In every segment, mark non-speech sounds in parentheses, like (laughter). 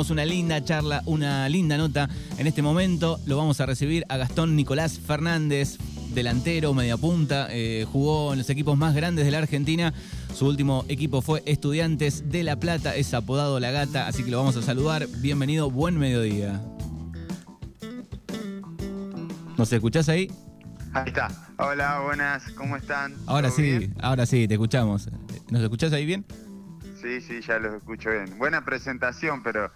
tenemos una linda charla, una linda nota. En este momento lo vamos a recibir a Gastón Nicolás Fernández, delantero, media punta, eh, jugó en los equipos más grandes de la Argentina. Su último equipo fue Estudiantes de La Plata, es apodado La Gata, así que lo vamos a saludar. Bienvenido, buen mediodía. ¿Nos escuchás ahí? Ahí está. Hola, buenas, ¿cómo están? Ahora sí, bien? ahora sí, te escuchamos. ¿Nos escuchás ahí bien? Sí, sí, ya los escucho bien. Buena presentación, pero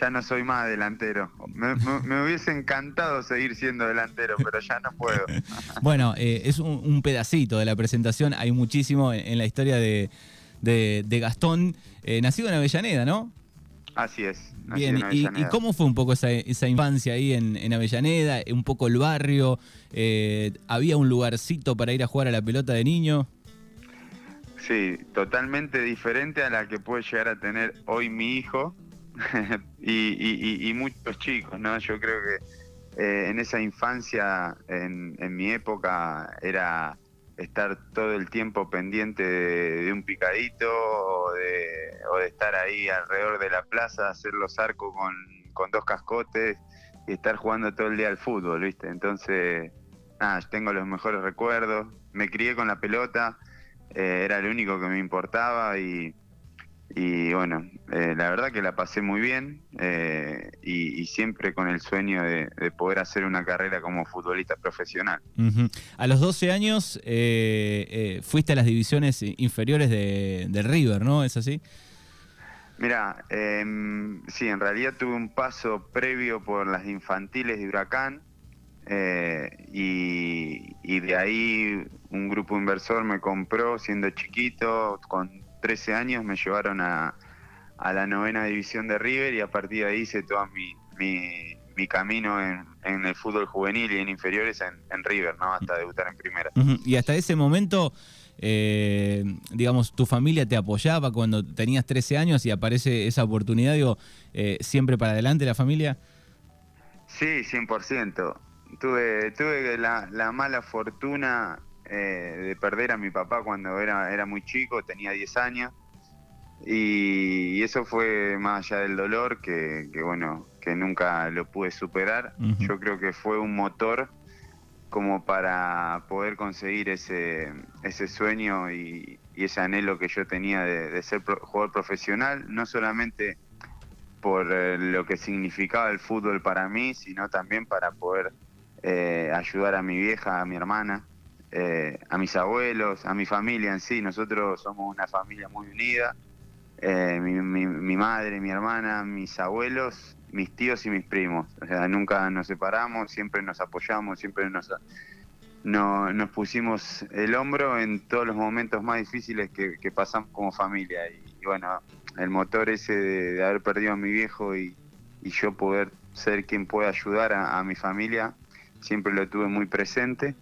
ya no soy más delantero. Me, me- me hubiese encantado seguir siendo delantero, pero ya no puedo. (laughs) Bueno, eh, es un, un pedacito de la presentación, hay muchísimo en, en la historia de, de- de Gastón, eh, nacido en Avellaneda, ¿no? Así es. Bien, en y, y cómo fue un poco esa, esa infancia ahí en, en Avellaneda? Un poco el barrio, eh, ¿había un lugarcito para ir a jugar a la pelota de niño? Sí, totalmente diferente a la que puede llegar a tener hoy mi hijo (laughs) y, y- muchos chicos, ¿no? Yo creo que eh, en esa infancia, en, mi época, era estar todo el tiempo pendiente de, un picadito o de, o de estar ahí alrededor de la plaza, hacer los arcos con, con dos cascotes y estar jugando todo el día al fútbol, ¿viste? Entonces, nada, tengo los mejores recuerdos, me crié con la pelota, eh, era lo único que me importaba y, y bueno, eh, la verdad que la pasé muy bien eh, y, y siempre con el sueño de, de poder hacer una carrera como futbolista profesional. A los 12 años eh, eh, fuiste a las divisiones inferiores de, de River, ¿no? ¿Es así? Mira, em, sí, en realidad tuve un paso previo por las infantiles de Huracán eh, y, y de ahí un grupo inversor me compró siendo chiquito, con 13 años me llevaron a, a la novena división de River y a partir de ahí hice todo mi, mi, mi camino en, en el fútbol juvenil y en inferiores en, en River, ¿no? Hasta debutar en primera. Y hasta ese momento, eh, digamos, tu familia te apoyaba cuando tenías 13 años y aparece esa oportunidad, digo, eh, siempre para adelante la familia. Sí, 100%. Tuve, tuve la, la mala fortuna eh, de perder a mi papá cuando era, era muy chico, tenía 10 años. Y, y eso fue más allá del dolor, que, que bueno, que nunca lo pude superar. Yo creo que fue un motor como para poder conseguir ese, ese sueño y, y ese anhelo que yo tenía de, de ser pro- jugador profesional, no solamente por eh, lo que significaba el fútbol para mí, sino también para poder eh, ayudar a mi vieja, a mi hermana, eh, a mis abuelos, a mi familia en sí. Nosotros somos una familia muy unida. Eh, mi, mi- madre, mi hermana, mis abuelos, mis tíos y mis primos. O sea, nunca nos separamos, siempre nos apoyamos, siempre nos, no- nos pusimos el hombro en todos los momentos más difíciles que, que pasamos como familia. Y, bueno, el motor ese de, haber perdido a mi viejo y, yo poder ser quien pueda ayudar a mi familia, siempre lo tuve muy presente.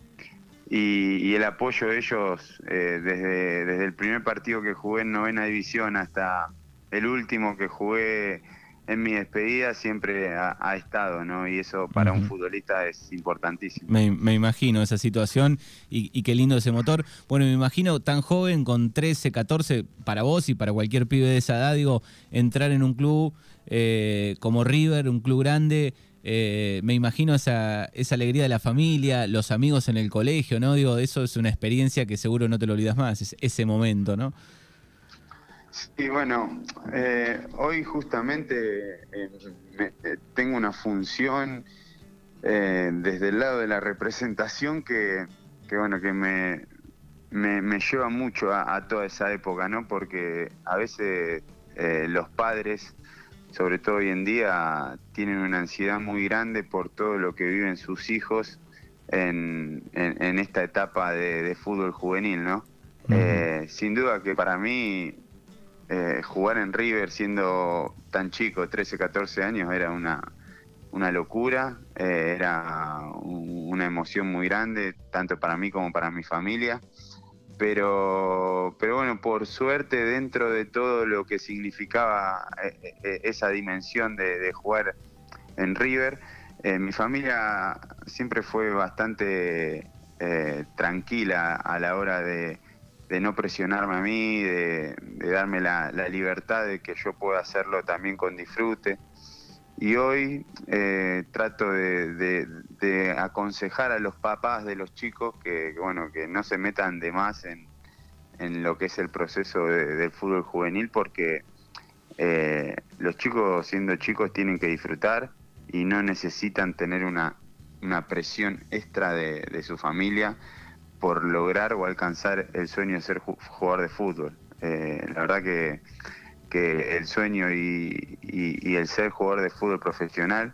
Y, y el apoyo de ellos eh, desde, desde el primer partido que jugué en novena división hasta el último que jugué en mi despedida siempre ha, ha estado, ¿no? Y eso para un futbolista es importantísimo. Me, me imagino esa situación y, y qué lindo ese motor. Bueno, me imagino tan joven, con 13, 14, para vos y para cualquier pibe de esa edad, digo, entrar en un club eh, como River, un club grande. Eh, me imagino esa, alegría de la familia, los amigos en el colegio, ¿no? Digo, eso es una experiencia que seguro no te lo olvidas más, es- ese momento, ¿no? Y bueno, eh, hoy justamente eh, tengo una función desde el lado de la representación que, que bueno, que me, lleva mucho a, toda esa época, ¿no? Porque a veces los padres, sobre todo hoy en día, tienen una ansiedad muy grande por todo lo que viven sus hijos en, en- en esta etapa de, de fútbol juvenil, ¿no? Eh, sin duda que para mí eh, jugar en River siendo tan chico, 13, 14 años, era una, una locura, eh, era un- una emoción muy grande, tanto para mí como para mi familia. Pero, pero bueno, por suerte, dentro de todo lo que significaba eh, eh, esa dimensión de, de jugar en River, eh, mi familia siempre fue bastante eh, tranquila a la hora de, no presionarme a mí, de, darme la, libertad de que yo pueda hacerlo también con disfrute. Y hoy eh, trato de, aconsejar a los papás de los chicos que, bueno, que no se metan de más en, lo que es el proceso del fútbol juvenil porque eh, los chicos siendo chicos tienen que disfrutar y no necesitan tener una, presión extra de, su familia por lograr o alcanzar el sueño de ser jugador de fútbol. Eh, la verdad que, que el sueño y, el ser jugador de fútbol profesional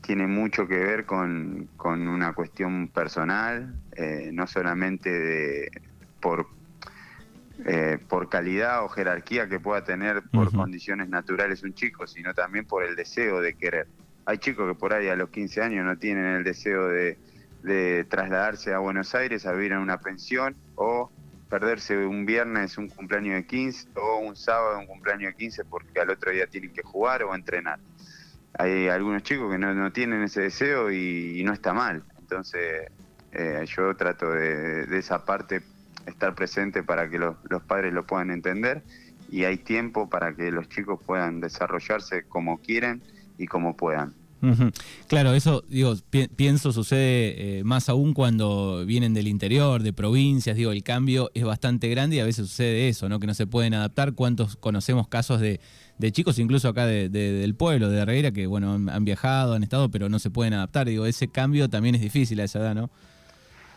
tiene mucho que ver con, una cuestión personal, eh, no solamente de, por eh, por calidad o jerarquía que pueda tener por condiciones naturales un chico, sino también por el deseo de querer. Hay chicos que por ahí a los 15 años no tienen el deseo de, trasladarse a Buenos Aires a vivir en una pensión o perderse un viernes un cumpleaños de 15 o un sábado un cumpleaños de 15 porque al otro día tienen que jugar o entrenar. Hay algunos chicos que no, tienen ese deseo y, no está mal. Entonces eh, yo trato de, de esa parte estar presente para que los, padres lo puedan entender y hay tiempo para que los chicos puedan desarrollarse como quieren y como puedan. Claro, eso digo, pienso sucede eh, más aún cuando vienen del interior, de provincias, digo, el cambio es bastante grande y a veces sucede eso, ¿no? Que no se pueden adaptar. ¿Cuántos conocemos casos de, chicos, incluso acá del pueblo, de Herrera, que bueno, han, viajado, han estado, pero no se pueden adaptar? Digo, ese cambio también es difícil a esa edad, ¿no?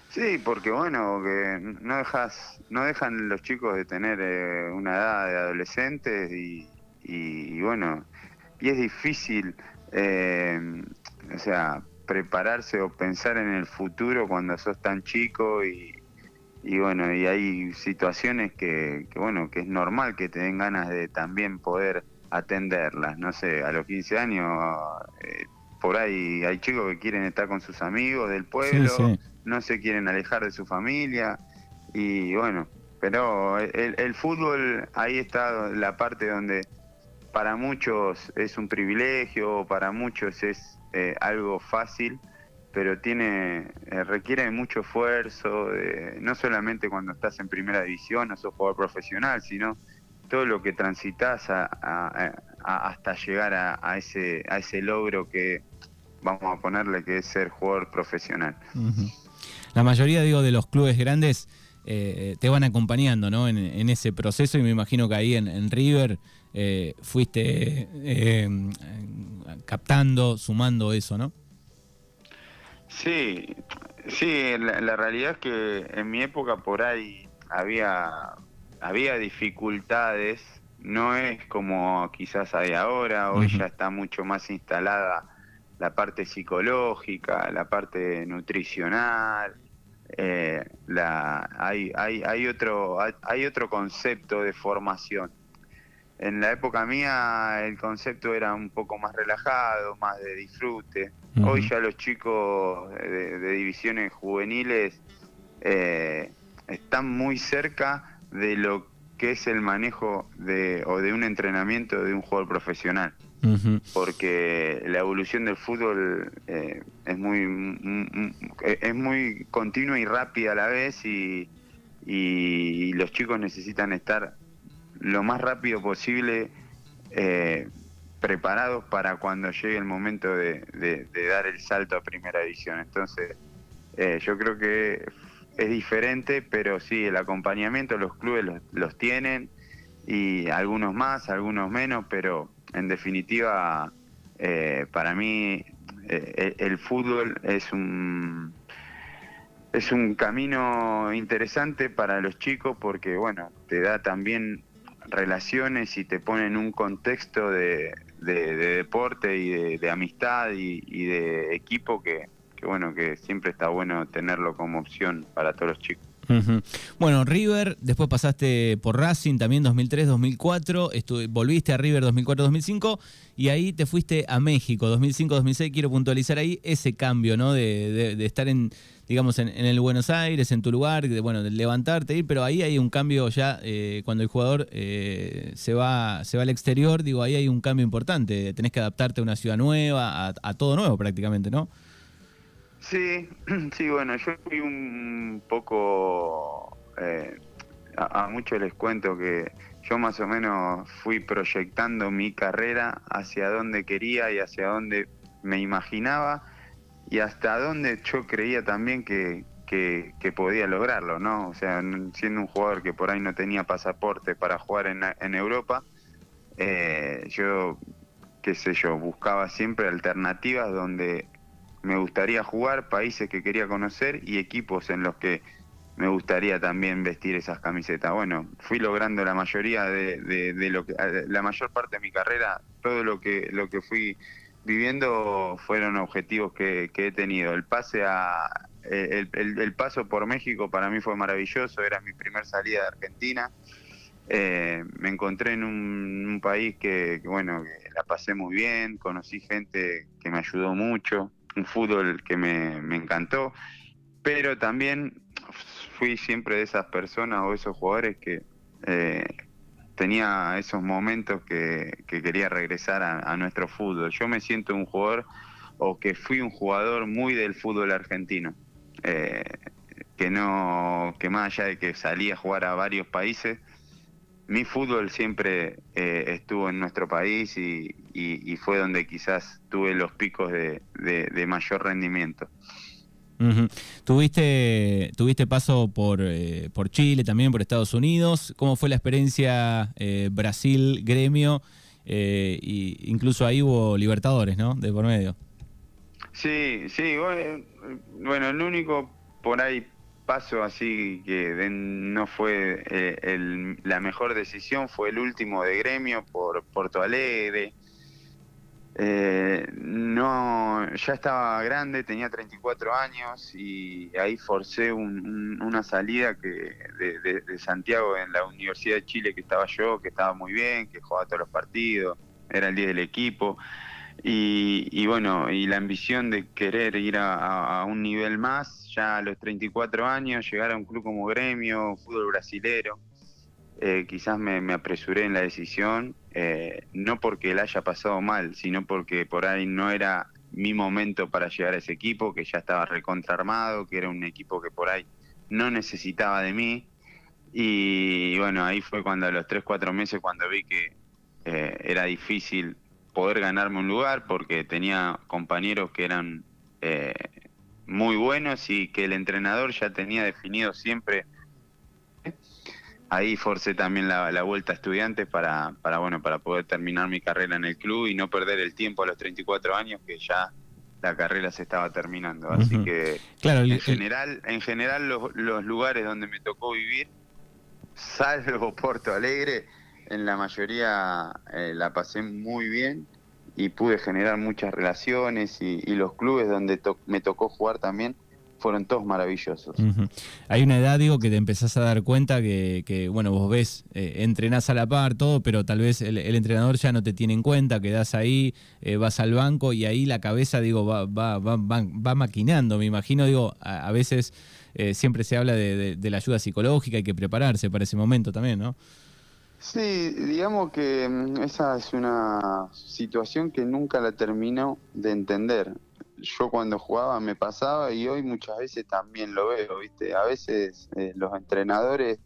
Sí, porque bueno, que no dejas, no dejan los chicos de tener eh, una edad de adolescentes y, bueno, y es difícil, eh, o sea, prepararse o pensar en el futuro cuando sos tan chico y, bueno, y hay situaciones que, bueno, que es normal que te den ganas de también poder atenderlas, no sé, a los 15 años eh, por ahí hay chicos que quieren estar con sus amigos del pueblo, no se quieren alejar de su familia y bueno, pero el, fútbol ahí está la parte donde para muchos es un privilegio, para muchos es eh, algo fácil, pero tiene eh, requiere mucho esfuerzo, no solamente cuando estás en primera división o sos jugador profesional, sino todo lo que transitas hasta llegar a, ese, a logro que vamos a ponerle que es ser jugador profesional. La mayoría, digo, de los clubes grandes eh, te van acompañando ¿no? en, ese proceso y me imagino que ahí en, River eh, fuiste eh, captando, sumando eso, ¿no? Sí, sí, la, realidad es que en mi época por ahí había, había dificultades, no es como quizás hay ahora, hoy ya está mucho más instalada la parte psicológica, la parte nutricional, eh, la, hay, hay, hay, otro, hay otro concepto de formación. En la época mía el concepto era un poco más relajado, más de disfrute. Hoy ya los chicos de, divisiones juveniles eh, están muy cerca de lo que es el manejo de, o de un entrenamiento de un jugador profesional. Porque la evolución del fútbol eh, es muy mm, mm, es muy continua y rápida a la vez y, los chicos necesitan estar lo más rápido posible eh, preparados para cuando llegue el momento de, dar el salto a primera edición. Entonces, eh, yo creo que es diferente, pero sí, el acompañamiento los clubes los tienen y algunos más, algunos menos, pero en definitiva, eh, para mí el fútbol es un es un camino interesante para los chicos porque bueno te da también relaciones y te pone en un contexto de, deporte y de, amistad y, de equipo que, que bueno que siempre está bueno tenerlo como opción para todos los chicos. Bueno, River, después pasaste por Racing también 2003-2004, volviste a River 2004-2005 y ahí te fuiste a México 2005-2006. Quiero puntualizar ahí ese cambio, ¿no? De, estar en, digamos, en, el Buenos Aires, en tu lugar, de, bueno, de levantarte, ir, pero ahí hay un cambio ya eh, cuando el jugador eh, se, va, se va al exterior, digo, ahí hay un cambio importante. Tenés que adaptarte a una ciudad nueva, a todo nuevo prácticamente, ¿no? Sí, (clears throat) sí, bueno, yo fui un poco, eh, a, muchos les cuento que yo más o menos fui proyectando mi carrera hacia donde quería y hacia donde me imaginaba y hasta donde yo creía también que, que, podía lograrlo, ¿no? O sea, siendo un jugador que por ahí no tenía pasaporte para jugar en, en Europa, eh, yo, qué sé yo, buscaba siempre alternativas donde me gustaría jugar, países que quería conocer y equipos en los que me gustaría también vestir esas camisetas. Bueno, fui logrando la mayoría de, lo que, la mayor parte de mi carrera, todo lo que, lo que fui viviendo fueron objetivos que, he tenido. El pase a, el, paso por México para mí fue maravilloso, era mi primer salida de Argentina. Eh, me encontré en un, país que, bueno, que la pasé muy bien, conocí gente que me ayudó mucho, un fútbol que me, me encantó, pero también fui siempre de esas personas o esos jugadores que eh, tenía esos momentos que, quería regresar a, nuestro fútbol. Yo me siento un jugador o que fui un jugador muy del fútbol argentino. Eh, que no que más allá de que salí a jugar a varios países mi fútbol siempre eh, estuvo en nuestro país y, fue donde quizás tuve los picos de mayor rendimiento Tuviste, tuviste paso por, eh, por Chile, también por Estados Unidos. ¿Cómo fue la experiencia eh, Brasil-Gremio? Eh, y incluso ahí hubo Libertadores, ¿no? De por medio. Sí, sí. Bueno, el único por ahí paso así que no fue la mejor decisión fue el último de Gremio por Porto Alegre eh, no, ya estaba grande, tenía 34 años y ahí forcé una salida que de, Santiago en la Universidad de Chile que estaba yo, que estaba muy bien, que jugaba todos los partidos, era el día del equipo. Y, bueno, y la ambición de querer ir a, un nivel más, ya a los 34 años, llegar a un club como Gremio, fútbol brasilero, eh, quizás me, apresuré en la decisión, eh, no porque él haya pasado mal, sino porque por ahí no era mi momento para llegar a ese equipo, que ya estaba recontraarmado, que era un equipo que por ahí no necesitaba de mí. Y, bueno, ahí fue cuando a los 3, 4 meses, cuando vi que eh, era difícil poder ganarme un lugar, porque tenía compañeros que eran muy buenos y que el entrenador ya tenía definido siempre ahí forcé también la, vuelta a estudiantes para, para, bueno, para poder terminar mi carrera en el club y no perder el tiempo a los 34 años que ya la carrera se estaba terminando. Así que claro, en, general, en general los, los lugares donde me tocó vivir, salvo (laughs) Porto Alegre, en la mayoría eh, la pasé muy bien y pude generar muchas relaciones y, los clubes donde me tocó jugar también fueron todos maravillosos. Hay una edad, digo, que te empezás a dar cuenta que, bueno, vos ves, eh, entrenás a la par, todo, pero tal vez el, entrenador ya no te tiene en cuenta, quedás ahí, eh, vas al banco y ahí la cabeza, digo, va, va, va, va, maquinando, me imagino, digo, a, veces eh, siempre se habla de, la ayuda psicológica, hay que prepararse para ese momento también, ¿no? Sí, digamos que mm, esa es una situación que nunca la termino de entender yo cuando jugaba me pasaba y hoy muchas veces también lo veo, ¿viste? A veces eh, los entrenadores,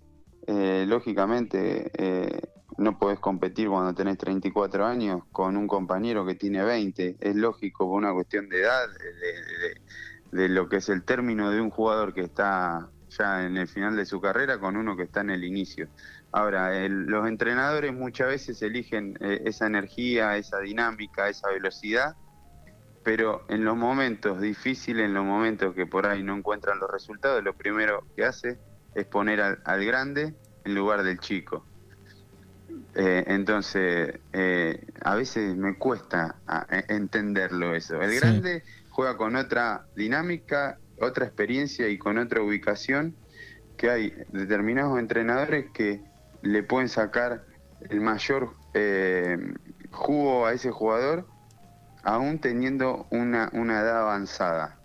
eh, lógicamente, eh, no podés competir cuando tenés 34 años con un compañero que tiene 20. Es lógico por una cuestión de edad, de, lo que es el término de un jugador que está ya en el final de su carrera con uno que está en el inicio. Ahora, los entrenadores muchas veces eligen esa energía, esa dinámica, esa velocidad pero en los momentos difíciles, en los momentos que por ahí no encuentran los resultados, lo primero que hace es poner al, grande en lugar del chico. Eh, entonces, eh, a veces me cuesta e, entenderlo eso. El grande juega con otra dinámica, otra experiencia y con otra ubicación que hay determinados entrenadores que le pueden sacar el mayor eh, jugo a ese jugador aún teniendo una, edad avanzada.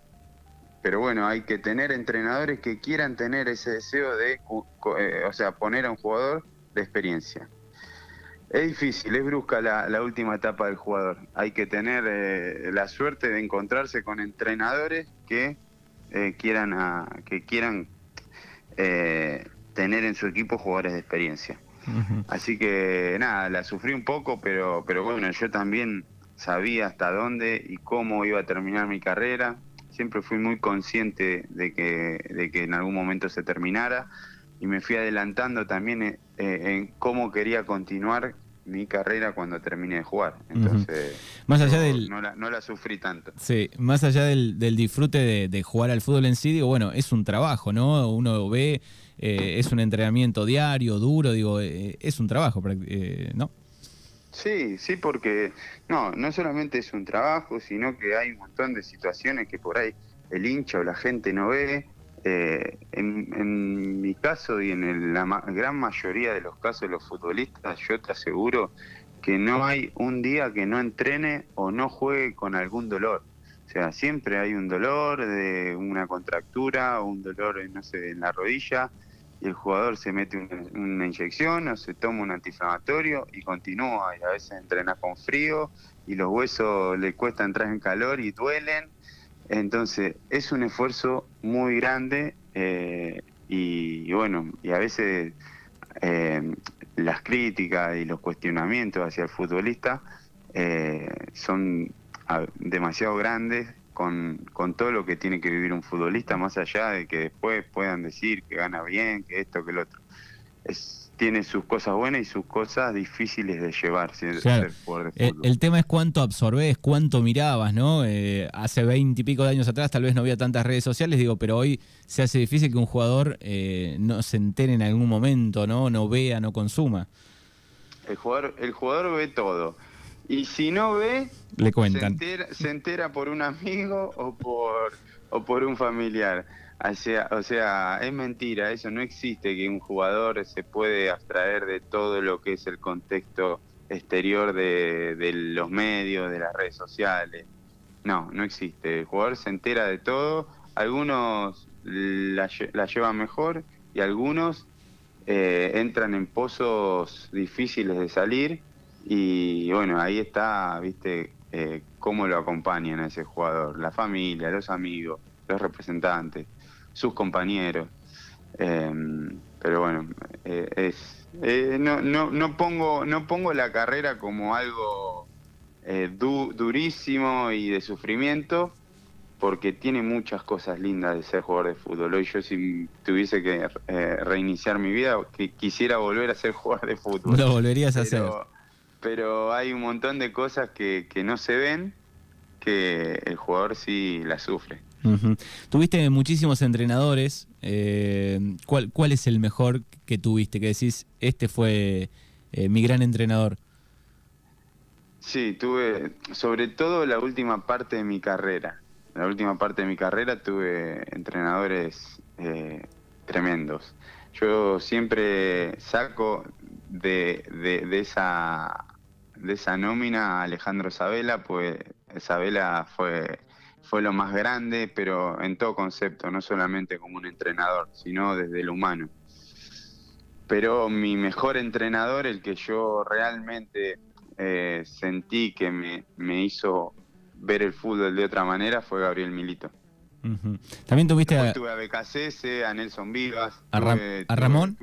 Pero bueno, hay que tener entrenadores que quieran tener ese deseo de, eh, o sea, poner a un jugador de experiencia. Es difícil, es brusca la, última etapa del jugador. Hay que tener eh, la suerte de encontrarse con entrenadores que eh, quieran, que quieran tener en su equipo jugadores de experiencia. Así que nada, la sufrí un poco, pero, pero bueno, yo también sabía hasta dónde y cómo iba a terminar mi carrera. Siempre fui muy consciente de que, de que en algún momento se terminara y me fui adelantando también eh, en cómo quería continuar mi carrera cuando terminé de jugar. Entonces, más allá del, no, la, sufrí tanto. Sí, más allá del, disfrute de, jugar al fútbol en sí, digo, bueno, es un trabajo, ¿no? Uno ve, eh, es un entrenamiento diario, duro, digo, eh, es un trabajo, ¿no? Sí, sí, porque no, no solamente es un trabajo, sino que hay un montón de situaciones que por ahí el hincha o la gente no ve. Eh, en, mi caso y en la gran mayoría de los casos de los futbolistas, yo te aseguro que no hay un día que no entrene o no juegue con algún dolor. O sea, siempre hay un dolor de una contractura o un dolor, no sé, en la rodilla y el jugador se mete una, inyección o se toma un antiinflamatorio y continúa y a veces entrena con frío y los huesos le cuesta entrar en calor y duelen. Entonces es un esfuerzo muy grande eh, y, bueno, y a veces eh, las críticas y los cuestionamientos hacia el futbolista eh, son demasiado grandes con, con todo lo que tiene que vivir un futbolista, más allá de que después puedan decir que gana bien, que esto, que el otro. Es, tiene sus cosas buenas y sus cosas difíciles de llevar. el, tema es cuánto absorbes, cuánto mirabas, ¿no? Eh, hace veinte y pico de años atrás tal vez no había tantas redes sociales, digo, pero hoy se hace difícil que un jugador eh, no se entere en algún momento, ¿no? No vea, no consuma. El jugador, el jugador ve todo. Y si no ve, le cuentan. Se entera, por un amigo o por, o por un familiar. O sea, o sea, es mentira, eso no existe que un jugador se puede abstraer de todo lo que es el contexto exterior de, los medios, de las redes sociales. No, no existe. El jugador se entera de todo, algunos la, llevan mejor y algunos eh, entran en pozos difíciles de salir y bueno, ahí está, viste, eh, cómo lo acompañan a ese jugador, la familia, los amigos, los representantes, sus compañeros. Em, pero bueno, eh, es, eh, no, no, no, pongo, no pongo la carrera como algo durísimo y de sufrimiento, porque tiene muchas cosas lindas de ser jugador de fútbol. Hoy yo si tuviese que reiniciar mi vida, quisiera volver a ser jugador de fútbol. Lo volverías a hacer pero hay un montón de cosas que, que no se ven que el jugador sí la sufre. Tuviste muchísimos entrenadores. Eh, ¿cuál, ¿Cuál es el mejor que tuviste? Que decís, este fue eh, mi gran entrenador. Sí, tuve, sobre todo la última parte de mi carrera. La última parte de mi carrera tuve entrenadores eh, tremendos. Yo siempre saco de, de, esa de esa nómina Alejandro Sabela, pues Sabela fue, fue lo más grande, pero en todo concepto, no solamente como un entrenador, sino desde lo humano. Pero mi mejor entrenador, el que yo realmente eh, sentí que me, me, hizo ver el fútbol de otra manera, fue Gabriel Milito. También tuviste a... Tuve a BKCS, a Nelson Vivas. ¿A, Ramón?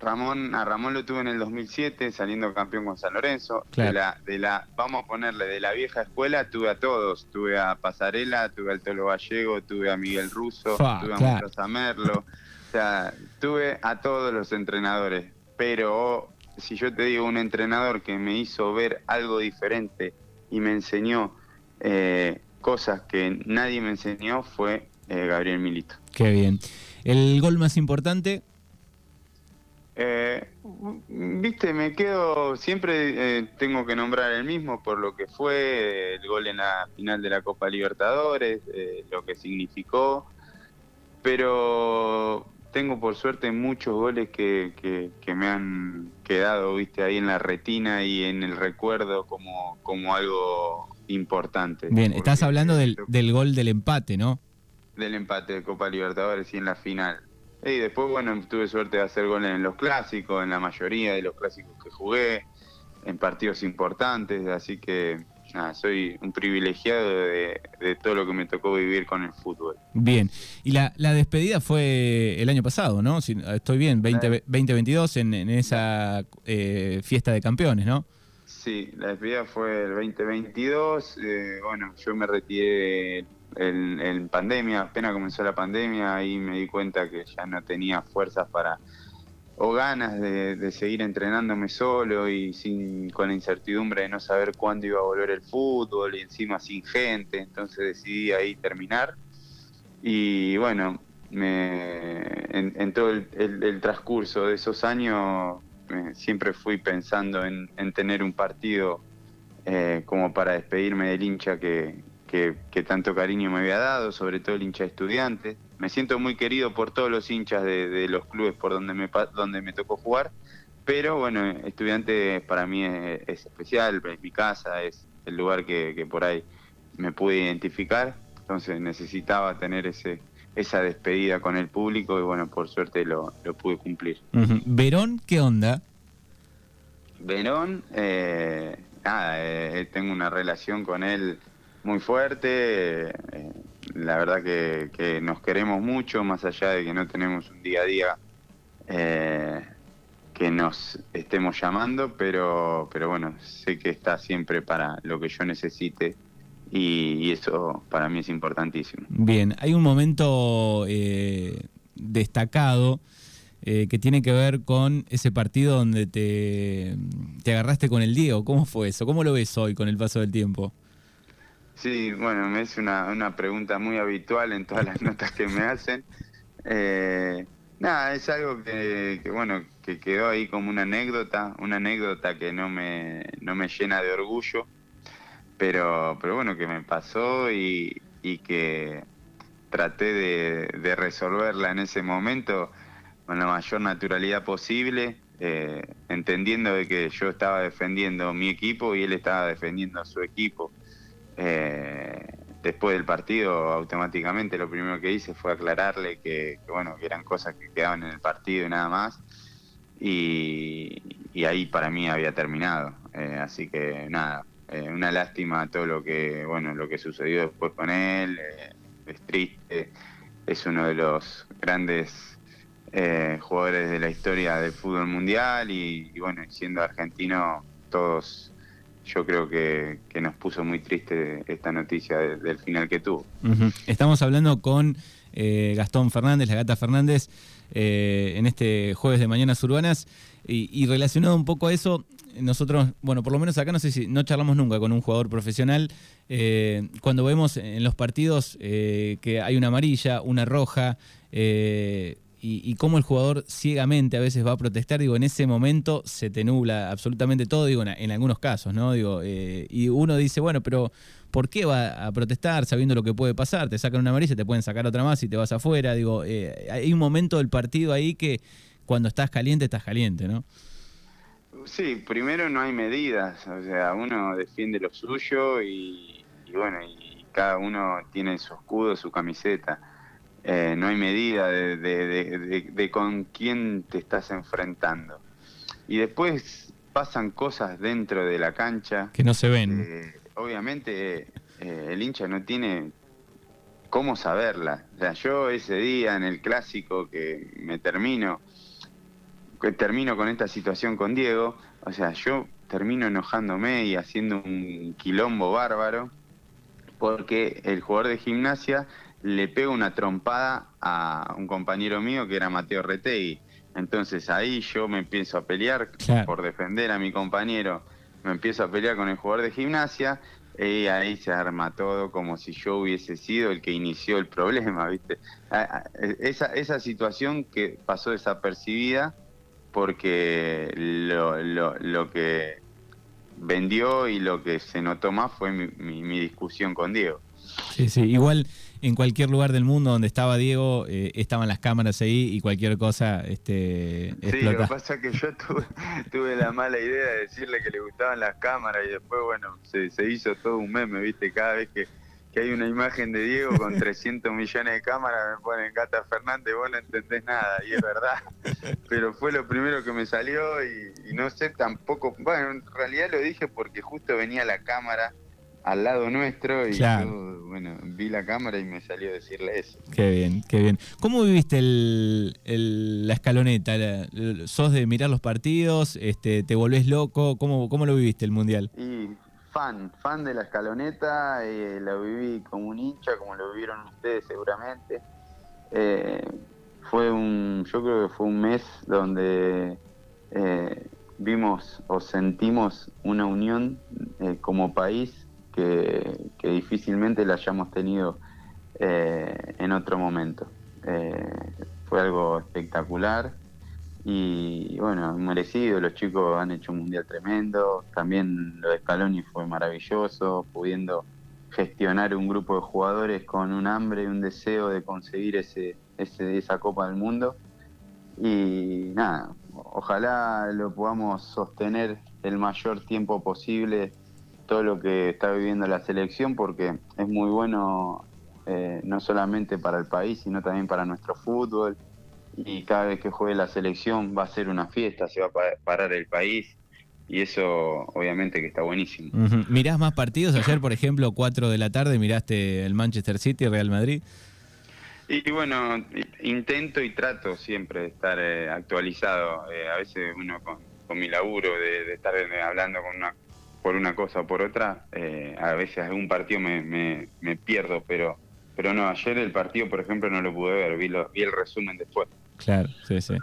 Ramón, a Ramón lo tuve en el 2007 saliendo campeón con San Lorenzo. De, la, de la, vamos a ponerle, de la vieja escuela tuve a todos. Tuve a Pasarela, tuve al Tolo Gallego, tuve a Miguel Russo, tuve a claro. Merlo. O sea, tuve a todos los entrenadores. Pero si yo te digo un entrenador que me hizo ver algo diferente y me enseñó eh, cosas que nadie me enseñó fue eh, Gabriel Milito. Qué bien. ¿El gol más importante eh, Viste, me quedo, siempre eh, tengo que nombrar el mismo por lo que fue el gol en la final de la Copa Libertadores, eh, lo que significó, pero tengo por suerte muchos goles que, que, me han quedado, viste, ahí en la retina y en el recuerdo como, como algo importante. Bien, estás hablando del, del gol del empate, ¿no? Del empate de Copa Libertadores y en la final. Y después, bueno, tuve suerte de hacer goles en los clásicos, en la mayoría de los clásicos que jugué, en partidos importantes, así que nada, soy un privilegiado de, todo lo que me tocó vivir con el fútbol. Bien, y la, despedida fue el año pasado, ¿no? Si, estoy bien, 2022 en, en esa eh, fiesta de campeones, ¿no? Sí, la despedida fue el 2022. Eh, bueno, yo me retiré en, pandemia, apenas comenzó la pandemia, ahí me di cuenta que ya no tenía fuerzas para o ganas de, seguir entrenándome solo y sin con la incertidumbre de no saber cuándo iba a volver el fútbol y encima sin gente, entonces decidí ahí terminar. Y bueno, me, en, todo el transcurso de esos años siempre fui pensando en, tener un partido eh, como para despedirme del hincha que, tanto cariño me había dado, sobre todo el hincha estudiante. Me siento muy querido por todos los hinchas de, los clubes por donde me, donde me tocó jugar, pero bueno, estudiante para mí es, especial, es mi casa, es el lugar que, por ahí me pude identificar, entonces necesitaba tener ese, esa despedida con el público y bueno, por suerte lo, pude cumplir. Verón, ¿qué onda? Verón, eh, nada, eh, tengo una relación con él muy fuerte, eh, la verdad que, nos queremos mucho, más allá de que no tenemos un día a día que nos estemos llamando, pero, pero bueno, sé que está siempre para lo que yo necesite y, eso para mí es importantísimo. Bien, hay un momento eh, destacado eh, que tiene que ver con ese partido donde te, te agarraste con el Diego. ¿Cómo fue eso? ¿Cómo lo ves hoy con el paso del tiempo? Sí, bueno, me es una, una pregunta muy habitual en todas las (laughs) notas que me hacen. Eh, nada, es algo que, bueno, que quedó ahí como una anécdota, una anécdota que no me, no me llena de orgullo pero, pero bueno, que me pasó y, que traté de, resolverla en ese momento con la mayor naturalidad posible, eh, entendiendo de que yo estaba defendiendo mi equipo y él estaba defendiendo a su equipo. Eh, después del partido, automáticamente lo primero que hice fue aclararle que, bueno, que eran cosas que quedaban en el partido y nada más. Y, ahí para mí había terminado. Eh, así que nada, eh, una lástima todo lo que bueno lo que sucedió después con él eh, es triste es uno de los grandes eh, jugadores de la historia del fútbol mundial y, bueno siendo argentino todos yo creo que, nos puso muy triste esta noticia del final que tuvo estamos hablando con Gastón Fernández la gata Fernández en este jueves de Mañanas Urbanas y relacionado un poco a eso nosotros, bueno, por lo menos acá no sé si no charlamos nunca con un jugador profesional. Eh, cuando vemos en los partidos eh, que hay una amarilla, una roja, eh, y, cómo el jugador ciegamente a veces va a protestar, digo, en ese momento se te nubla absolutamente todo, digo, en, algunos casos, ¿no? Digo, y uno dice, bueno, pero ¿por qué va a protestar sabiendo lo que puede pasar? Te sacan una amarilla, te pueden sacar otra más y te vas afuera, digo, hay un momento del partido ahí que cuando estás caliente, estás caliente, ¿no? Sí, primero no hay medidas, o sea, uno defiende lo suyo y, bueno, y cada uno tiene su escudo, su camiseta. Eh, no hay medida de, con quién te estás enfrentando. Y después pasan cosas dentro de la cancha. Que no se ven. Eh, obviamente eh, el hincha no tiene cómo saberla. O sea, yo ese día en el clásico que me termino que termino con esta situación con Diego, o sea, yo termino enojándome y haciendo un quilombo bárbaro porque el jugador de gimnasia le pega una trompada a un compañero mío que era Mateo Retegui. Entonces ahí yo me empiezo a pelear por defender a mi compañero, me empiezo a pelear con el jugador de gimnasia y ahí se arma todo como si yo hubiese sido el que inició el problema, ¿viste? Esa, esa situación que pasó desapercibida porque lo, lo, lo, que vendió y lo que se notó más fue mi, mi, discusión con Diego. Sí, sí, igual en cualquier lugar del mundo donde estaba Diego, eh, estaban las cámaras ahí y cualquier cosa este, Sí, lo que pasa es que yo (laughs) tuve, tuve, la mala idea de decirle que le gustaban las cámaras y después, bueno, se, se hizo todo un meme, ¿viste? Cada vez que que hay una imagen de Diego con (laughs) 300 millones de cámaras, me ponen Gata Fernández, vos no entendés nada, y es verdad. (laughs) Pero fue lo primero que me salió y, no sé tampoco, bueno, en realidad lo dije porque justo venía la cámara al lado nuestro y yo, bueno, vi la cámara y me salió a decirle eso. Qué bien, qué bien. ¿Cómo viviste el, la escaloneta? ¿Sos de mirar los partidos? Este, ¿Te volvés loco? ¿Cómo, ¿Cómo lo viviste el Mundial? Y fan, fan de la escaloneta, eh, lo viví como un hincha, como lo vivieron ustedes seguramente. Eh, fue un, yo creo que fue un mes donde eh, vimos o sentimos una unión eh, como país que, difícilmente la hayamos tenido eh, en otro momento. fue algo espectacular y bueno, merecido, los chicos han hecho un mundial tremendo, también lo de Scaloni fue maravilloso, pudiendo gestionar un grupo de jugadores con un hambre y un deseo de conseguir ese, esa Copa del Mundo. Y nada, ojalá lo podamos sostener el mayor tiempo posible todo lo que está viviendo la selección porque es muy bueno eh, no solamente para el país sino también para nuestro fútbol y cada vez que juegue la selección va a ser una fiesta, se va a parar el país y eso obviamente que está buenísimo. ¿Mirás más partidos? Ayer, por ejemplo, 4 de la tarde, miraste el Manchester City, Real Madrid. Y, bueno, intento y trato siempre de estar eh, actualizado. Eh, a veces uno con, mi laburo de, estar eh, hablando con una, por una cosa o por otra, a veces algún partido me, me, pierdo, pero, pero no, ayer el partido, por ejemplo, no lo pude ver, vi, vi el resumen después. Claro, sí, sí.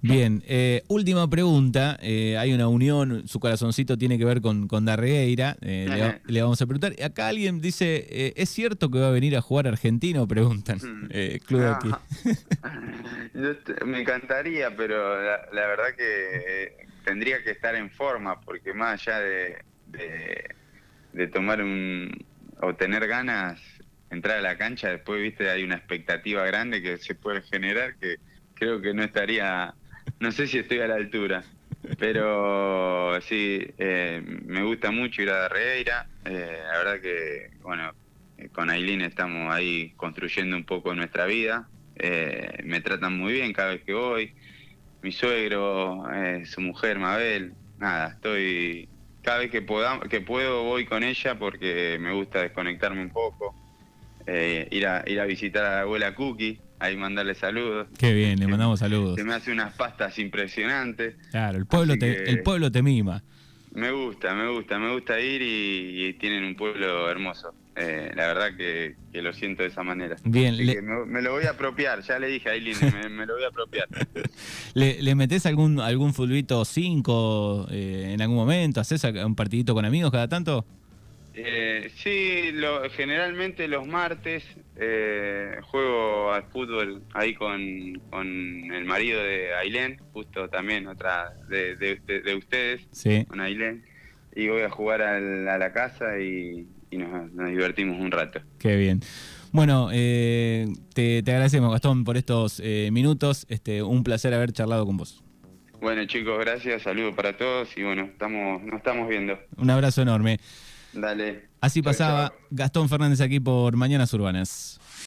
Bien, eh, última pregunta. Eh, hay una unión, su corazoncito tiene que ver con, con Darregueira. Eh, le, vamos a preguntar. Acá alguien dice: ¿Es cierto que va a venir a jugar argentino? Preguntan. Mm. Club aquí. (laughs) (laughs) me encantaría, pero la, verdad que tendría que estar en forma, porque más allá de, de tomar un. o tener ganas, entrar a la cancha, después, viste, hay una expectativa grande que se puede generar que creo que no estaría, no sé si estoy a la altura, pero sí, eh, me gusta mucho ir a Darreira, eh, la verdad que, bueno, eh, con Aileen estamos ahí construyendo un poco nuestra vida, me tratan muy bien cada vez que voy, mi suegro, su mujer Mabel, nada, estoy cada vez que, que puedo voy con ella porque me gusta desconectarme un poco. Eh, ir, a, ir a visitar a la abuela Cookie, ahí mandarle saludos. Qué bien, le mandamos saludos. Se me hace unas pastas impresionantes. Claro, el pueblo, te, el pueblo te mima. Me gusta, me gusta, me gusta ir y, tienen un pueblo hermoso. Eh, la verdad que, lo siento de esa manera. Bien, me, lo voy a apropiar, ya le dije a Aileen, me, lo voy a apropiar. (laughs) ¿Le, le metés algún, algún fulbito 5 eh, en algún momento? ¿Haces un partidito con amigos cada tanto? Eh, sí, lo, generalmente los martes eh, juego al fútbol ahí con, el marido de Ailén, justo también otra de, ustedes, con Ailén, y voy a jugar a la casa y, nos, divertimos un rato. Qué bien. Bueno, eh, te, agradecemos Gastón por estos eh, minutos, este, un placer haber charlado con vos. Bueno chicos, gracias, saludos para todos y bueno, estamos, nos estamos viendo. Un abrazo enorme. Dale. Así pasaba Gastón Fernández aquí por Mañanas Urbanas.